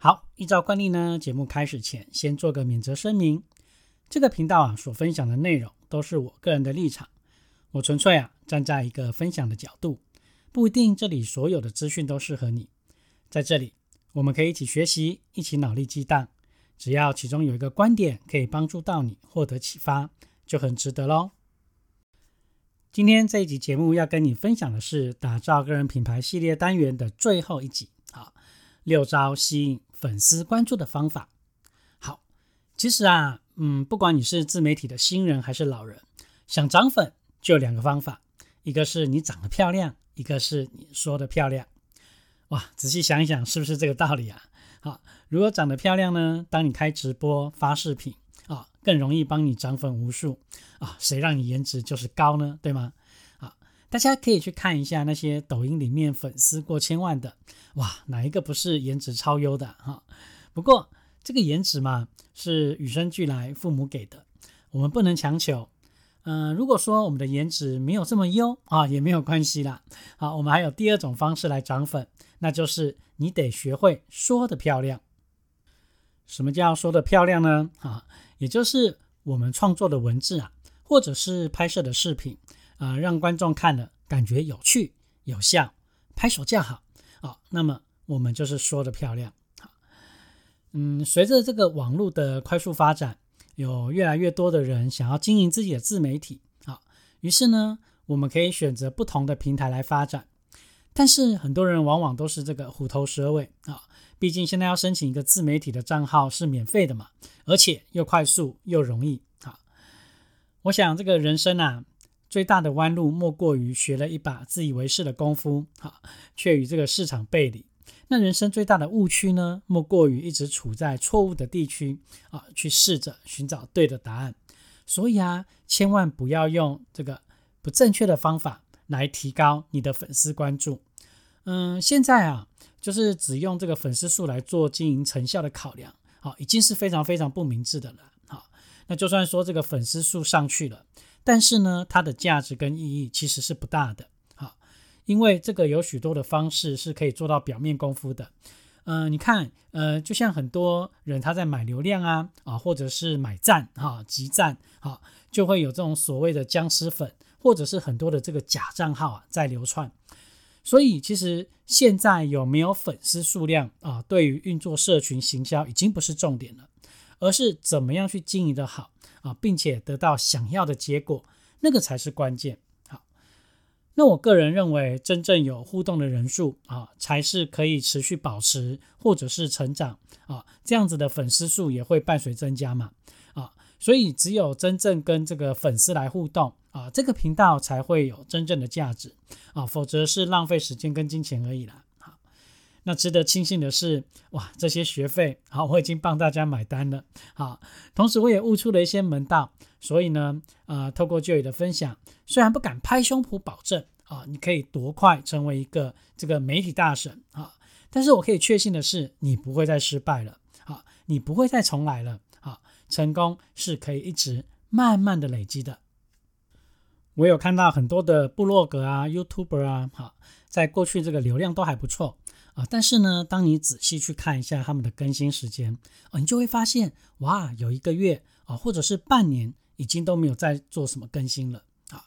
好，依照惯例呢，节目开始前先做个免责声明。这个频道啊所分享的内容都是我个人的立场，我纯粹啊站在一个分享的角度，不一定这里所有的资讯都适合你。在这里，我们可以一起学习，一起脑力激荡。只要其中有一个观点可以帮助到你获得启发，就很值得喽。今天这一集节目要跟你分享的是打造个人品牌系列单元的最后一集啊，六招吸引。粉丝关注的方法，好，其实啊，嗯，不管你是自媒体的新人还是老人，想涨粉就两个方法，一个是你长得漂亮，一个是你说的漂亮。哇，仔细想一想，是不是这个道理啊？好，如果长得漂亮呢，当你开直播发视频啊，更容易帮你涨粉无数啊，谁让你颜值就是高呢？对吗？大家可以去看一下那些抖音里面粉丝过千万的，哇，哪一个不是颜值超优的哈？不过这个颜值嘛，是与生俱来，父母给的，我们不能强求。嗯，如果说我们的颜值没有这么优啊，也没有关系啦。好，我们还有第二种方式来涨粉，那就是你得学会说的漂亮。什么叫说的漂亮呢？啊，也就是我们创作的文字啊，或者是拍摄的视频。啊，让观众看了感觉有趣、有效，拍手叫好啊。那么我们就是说的漂亮啊。嗯，随着这个网络的快速发展，有越来越多的人想要经营自己的自媒体啊。于是呢，我们可以选择不同的平台来发展。但是很多人往往都是这个虎头蛇尾啊。毕竟现在要申请一个自媒体的账号是免费的嘛，而且又快速又容易啊。我想这个人生啊。最大的弯路莫过于学了一把自以为是的功夫，哈，却与这个市场背离。那人生最大的误区呢，莫过于一直处在错误的地区啊，去试着寻找对的答案。所以啊，千万不要用这个不正确的方法来提高你的粉丝关注。嗯，现在啊，就是只用这个粉丝数来做经营成效的考量，好，已经是非常非常不明智的了。好，那就算说这个粉丝数上去了。但是呢，它的价值跟意义其实是不大的，好，因为这个有许多的方式是可以做到表面功夫的，呃，你看，呃，就像很多人他在买流量啊，啊，或者是买赞，哈，集赞，哈，就会有这种所谓的僵尸粉，或者是很多的这个假账号啊在流窜，所以其实现在有没有粉丝数量啊，对于运作社群行销已经不是重点了，而是怎么样去经营的好。啊，并且得到想要的结果，那个才是关键。好，那我个人认为，真正有互动的人数啊，才是可以持续保持或者是成长啊，这样子的粉丝数也会伴随增加嘛。啊，所以只有真正跟这个粉丝来互动啊，这个频道才会有真正的价值啊，否则是浪费时间跟金钱而已啦。那值得庆幸的是，哇，这些学费好，我已经帮大家买单了。好，同时我也悟出了一些门道。所以呢，呃，透过 Joy 的分享，虽然不敢拍胸脯保证啊，你可以多快成为一个这个媒体大神啊，但是我可以确信的是，你不会再失败了。好，你不会再重来了。好，成功是可以一直慢慢的累积的。我有看到很多的部落格啊、YouTuber 啊，好，在过去这个流量都还不错。啊，但是呢，当你仔细去看一下他们的更新时间，啊，你就会发现，哇，有一个月啊，或者是半年，已经都没有在做什么更新了啊。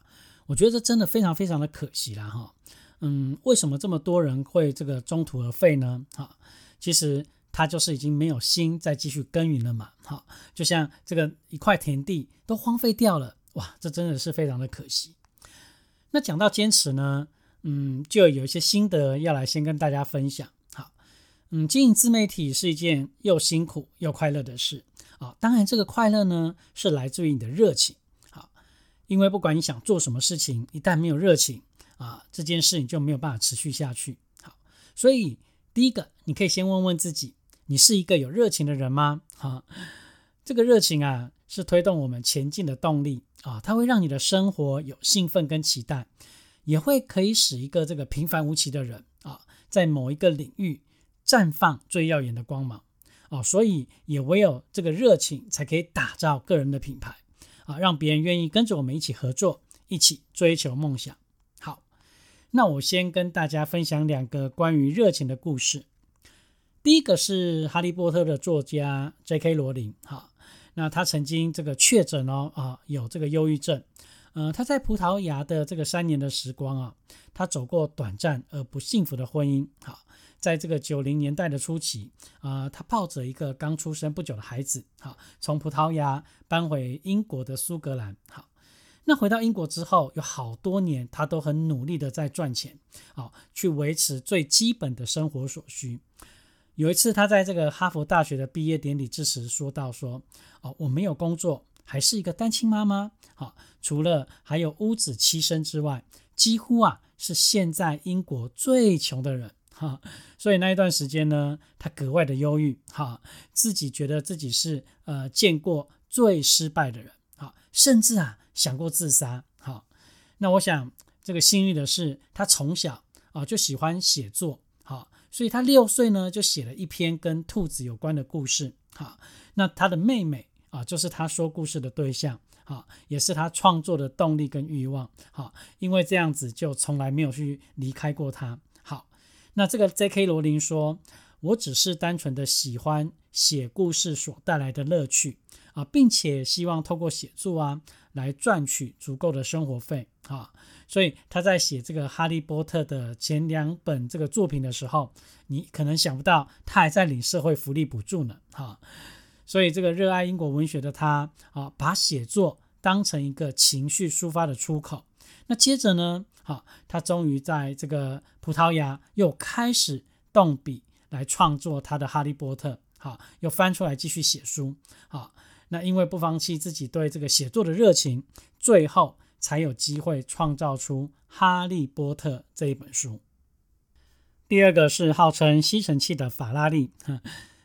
我觉得这真的非常非常的可惜啦，哈。嗯，为什么这么多人会这个中途而废呢？哈，其实他就是已经没有心再继续耕耘了嘛。哈，就像这个一块田地都荒废掉了，哇，这真的是非常的可惜。那讲到坚持呢？嗯，就有一些心得要来先跟大家分享。好，嗯，经营自媒体是一件又辛苦又快乐的事啊。当然，这个快乐呢是来自于你的热情。好，因为不管你想做什么事情，一旦没有热情啊，这件事你就没有办法持续下去。好，所以第一个，你可以先问问自己，你是一个有热情的人吗？哈，这个热情啊，是推动我们前进的动力啊，它会让你的生活有兴奋跟期待，也会可以使一个这个平凡无奇的人啊，在某一个领域绽放最耀眼的光芒啊。所以，也唯有这个热情，才可以打造个人的品牌啊，让别人愿意跟着我们一起合作，一起追求梦想。好，那我先跟大家分享两个关于热情的故事。第一个是《哈利波特》的作家 J.K. 罗琳，哈，那他曾经这个确诊哦，啊，有这个忧郁症，呃，他在葡萄牙的这个三年的时光啊，他走过短暂而不幸福的婚姻，好，在这个九零年代的初期啊，他抱着一个刚出生不久的孩子，好，从葡萄牙搬回英国的苏格兰，好，那回到英国之后，有好多年他都很努力的在赚钱，好，去维持最基本的生活所需。有一次，他在这个哈佛大学的毕业典礼致辞说到：“说哦，我没有工作，还是一个单亲妈妈。好，除了还有屋子栖身之外，几乎啊是现在英国最穷的人。哈，所以那一段时间呢，他格外的忧郁。哈，自己觉得自己是呃见过最失败的人。哈，甚至啊想过自杀。哈，那我想这个幸运的是，他从小啊就喜欢写作。哈。”所以他六岁呢，就写了一篇跟兔子有关的故事。好，那他的妹妹啊，就是他说故事的对象。好，也是他创作的动力跟欲望。好，因为这样子就从来没有去离开过他。好，那这个 J.K. 罗琳说：“我只是单纯的喜欢写故事所带来的乐趣啊，并且希望透过写作啊，来赚取足够的生活费。”啊。所以他在写这个《哈利波特》的前两本这个作品的时候，你可能想不到他还在领社会福利补助呢，哈。所以这个热爱英国文学的他啊，把写作当成一个情绪抒发的出口。那接着呢，哈，他终于在这个葡萄牙又开始动笔来创作他的《哈利波特》，好，又翻出来继续写书，好。那因为不放弃自己对这个写作的热情，最后。才有机会创造出《哈利波特》这一本书。第二个是号称吸尘器的法拉利，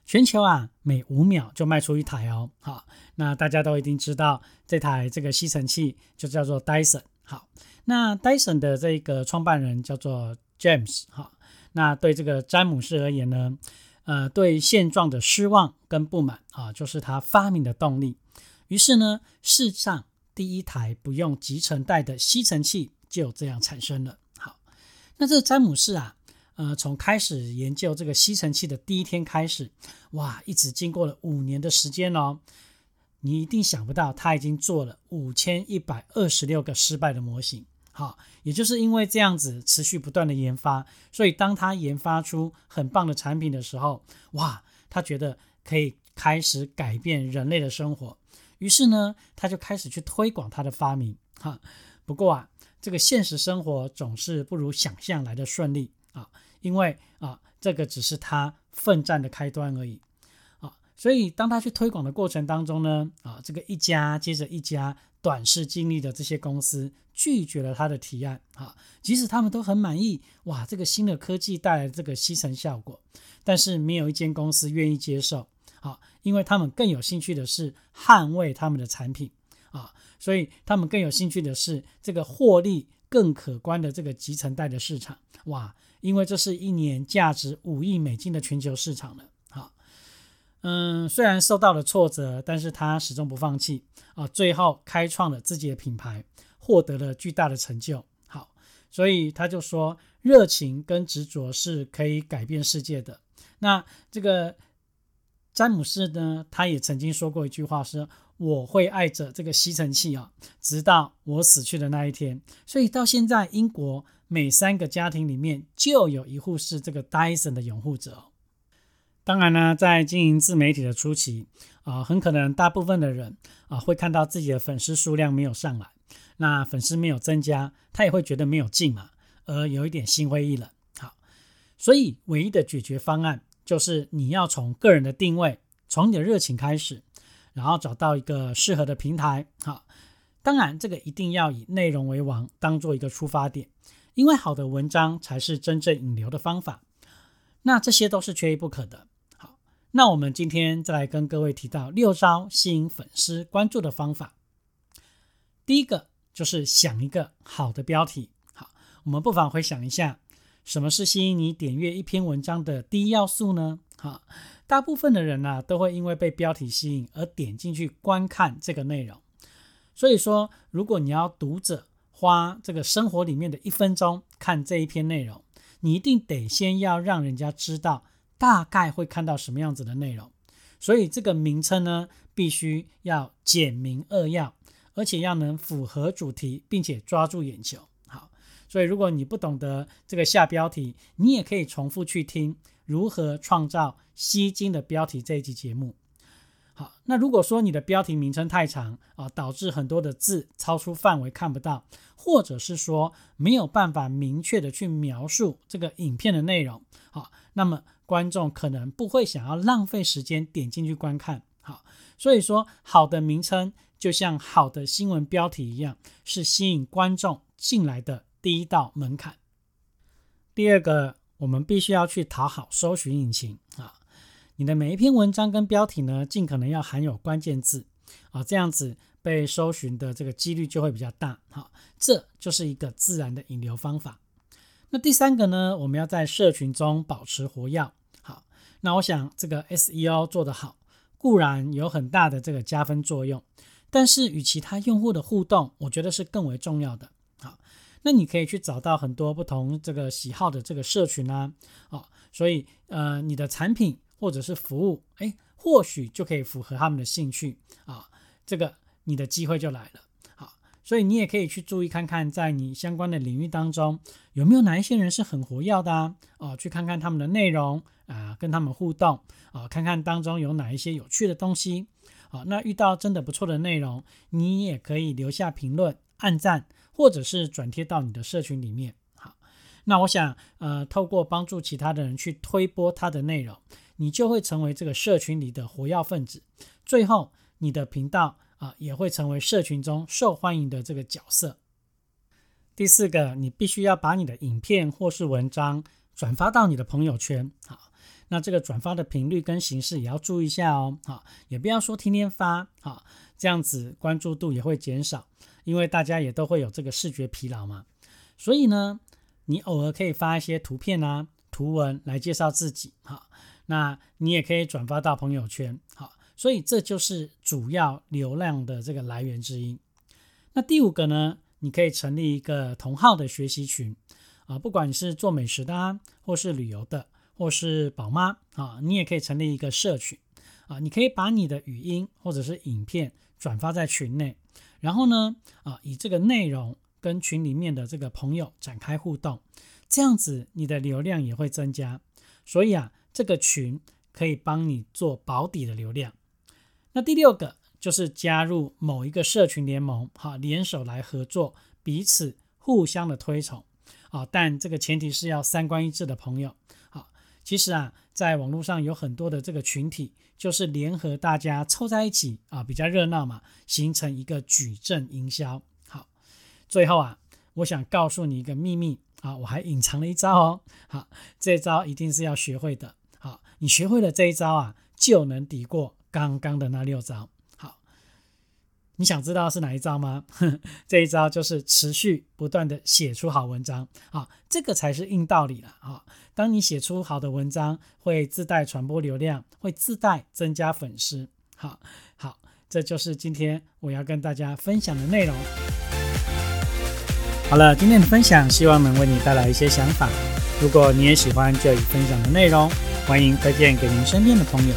全球啊每五秒就卖出一台哦。好，那大家都一定知道这台这个吸尘器就叫做 Dyson。好，那 Dyson 的这个创办人叫做 James。好，那对这个詹姆斯而言呢，呃，对现状的失望跟不满啊，就是他发明的动力。于是呢，世上。第一台不用集成袋的吸尘器就这样产生了。好，那这詹姆士啊，呃，从开始研究这个吸尘器的第一天开始，哇，一直经过了五年的时间哦。你一定想不到，他已经做了五千一百二十六个失败的模型。好，也就是因为这样子持续不断的研发，所以当他研发出很棒的产品的时候，哇，他觉得可以开始改变人类的生活。于是呢，他就开始去推广他的发明。哈，不过啊，这个现实生活总是不如想象来的顺利啊，因为啊，这个只是他奋战的开端而已啊。所以当他去推广的过程当中呢，啊，这个一家接着一家短视经历的这些公司拒绝了他的提案啊，即使他们都很满意，哇，这个新的科技带来这个吸尘效果，但是没有一间公司愿意接受。啊，因为他们更有兴趣的是捍卫他们的产品啊，所以他们更有兴趣的是这个获利更可观的这个集成袋的市场哇，因为这是一年价值五亿美金的全球市场了。好，嗯，虽然受到了挫折，但是他始终不放弃啊，最后开创了自己的品牌，获得了巨大的成就。好，所以他就说，热情跟执着是可以改变世界的。那这个。詹姆斯呢，他也曾经说过一句话，是我会爱着这个吸尘器啊，直到我死去的那一天。所以到现在，英国每三个家庭里面就有一户是这个 Dyson 的拥护者。当然呢，在经营自媒体的初期啊，很可能大部分的人啊会看到自己的粉丝数量没有上来，那粉丝没有增加，他也会觉得没有劲嘛，而有一点心灰意冷。好，所以唯一的解决方案。就是你要从个人的定位，从你的热情开始，然后找到一个适合的平台。好，当然这个一定要以内容为王，当做一个出发点，因为好的文章才是真正引流的方法。那这些都是缺一不可的。好，那我们今天再来跟各位提到六招吸引粉丝关注的方法。第一个就是想一个好的标题。好，我们不妨回想一下，什么是吸引你点阅一篇文章的第一要素呢？好，大部分的人呢都会因为被标题吸引而点进去观看这个内容。所以说，如果你要读者花这个生活里面的一分钟看这一篇内容，你一定得先要让人家知道大概会看到什么样子的内容。所以这个名称呢，必须要简明扼要。而且要能符合主题，并且抓住眼球。好，所以如果你不懂得这个下标题，你也可以重复去听如何创造吸睛的标题这一集节目。好，那如果说你的标题名称太长啊，导致很多的字超出范围看不到，或者是说没有办法明确的去描述这个影片的内容，好，那么观众可能不会想要浪费时间点进去观看。好，所以说好的名称。就像好的新闻标题一样，是吸引观众进来的第一道门槛。第二个，我们必须要去讨好搜寻引擎啊！你的每一篇文章跟标题呢，尽可能要含有关键字啊，这样子被搜寻的这个几率就会比较大。好，这就是一个自然的引流方法。那第三个呢，我们要在社群中保持活跃。好，那我想这个 SEO 做得好，固然有很大的这个加分作用。但是与其他用户的互动，我觉得是更为重要的。好，那你可以去找到很多不同这个喜好的这个社群啊，啊，所以呃，你的产品或者是服务，哎，或许就可以符合他们的兴趣啊，这个你的机会就来了。好，所以你也可以去注意看看，在你相关的领域当中，有没有哪一些人是很活跃的啊？哦，去看看他们的内容啊，跟他们互动啊，看看当中有哪一些有趣的东西。好，那遇到真的不错的内容，你也可以留下评论、按赞，或者是转贴到你的社群里面。好，那我想，呃，透过帮助其他的人去推播他的内容，你就会成为这个社群里的活跃分子。最后，你的频道啊，也会成为社群中受欢迎的这个角色。第四个，你必须要把你的影片或是文章转发到你的朋友圈。好。那这个转发的频率跟形式也要注意一下哦，好，也不要说天天发，好，这样子关注度也会减少，因为大家也都会有这个视觉疲劳嘛。所以呢，你偶尔可以发一些图片啊、图文来介绍自己，好，那你也可以转发到朋友圈，好，所以这就是主要流量的这个来源之一。那第五个呢，你可以成立一个同号的学习群，啊，不管你是做美食的啊，或是旅游的。或是宝妈啊，你也可以成立一个社群啊，你可以把你的语音或者是影片转发在群内，然后呢啊，以这个内容跟群里面的这个朋友展开互动，这样子你的流量也会增加。所以啊，这个群可以帮你做保底的流量。那第六个就是加入某一个社群联盟，哈，联手来合作，彼此互相的推崇啊，但这个前提是要三观一致的朋友。其实啊，在网络上有很多的这个群体，就是联合大家凑在一起啊，比较热闹嘛，形成一个矩阵营销。好，最后啊，我想告诉你一个秘密啊，我还隐藏了一招哦。好，这招一定是要学会的。好，你学会了这一招啊，就能抵过刚刚的那六招。你想知道是哪一招吗？这一招就是持续不断的写出好文章啊，这个才是硬道理了啊！当你写出好的文章，会自带传播流量，会自带增加粉丝。好，好，这就是今天我要跟大家分享的内容。好了，今天的分享希望能为你带来一些想法。如果你也喜欢这里分享的内容，欢迎推荐给您身边的朋友。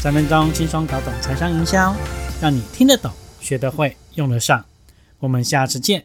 三分钟轻松搞懂财商营销，让你听得懂。学得会，用得上。我们下次见。